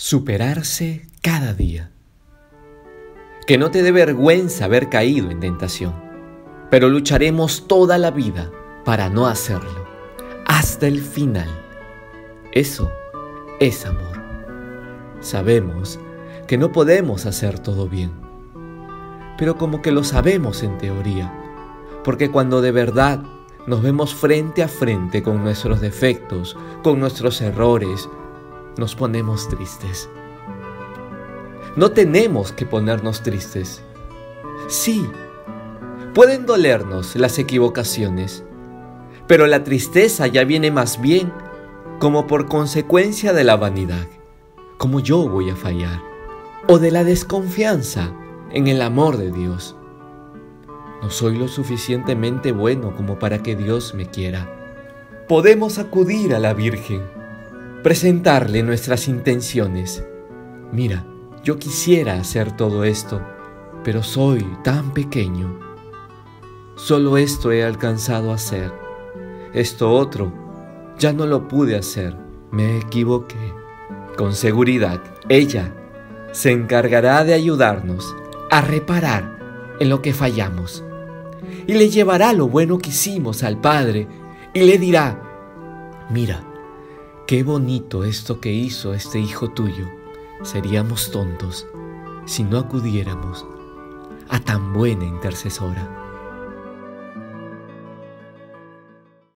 Superarse cada día. Que no te dé vergüenza haber caído en tentación, pero lucharemos toda la vida para no hacerlo, hasta el final. Eso es amor. Sabemos que no podemos hacer todo bien, pero como que lo sabemos en teoría, porque cuando de verdad nos vemos frente a frente con nuestros defectos, con nuestros errores, nos ponemos tristes. No tenemos que ponernos tristes. Sí, pueden dolernos las equivocaciones, pero la tristeza ya viene más bien como por consecuencia de la vanidad, como yo voy a fallar, o de la desconfianza en el amor de Dios. No soy lo suficientemente bueno como para que Dios me quiera. Podemos acudir a la Virgen presentarle nuestras intenciones. Mira, yo quisiera hacer todo esto, pero soy tan pequeño. Solo esto he alcanzado a hacer. Esto otro ya no lo pude hacer. Me equivoqué. Con seguridad, ella se encargará de ayudarnos a reparar en lo que fallamos. Y le llevará lo bueno que hicimos al Padre y le dirá, mira, Qué bonito esto que hizo este hijo tuyo. Seríamos tontos si no acudiéramos a tan buena intercesora.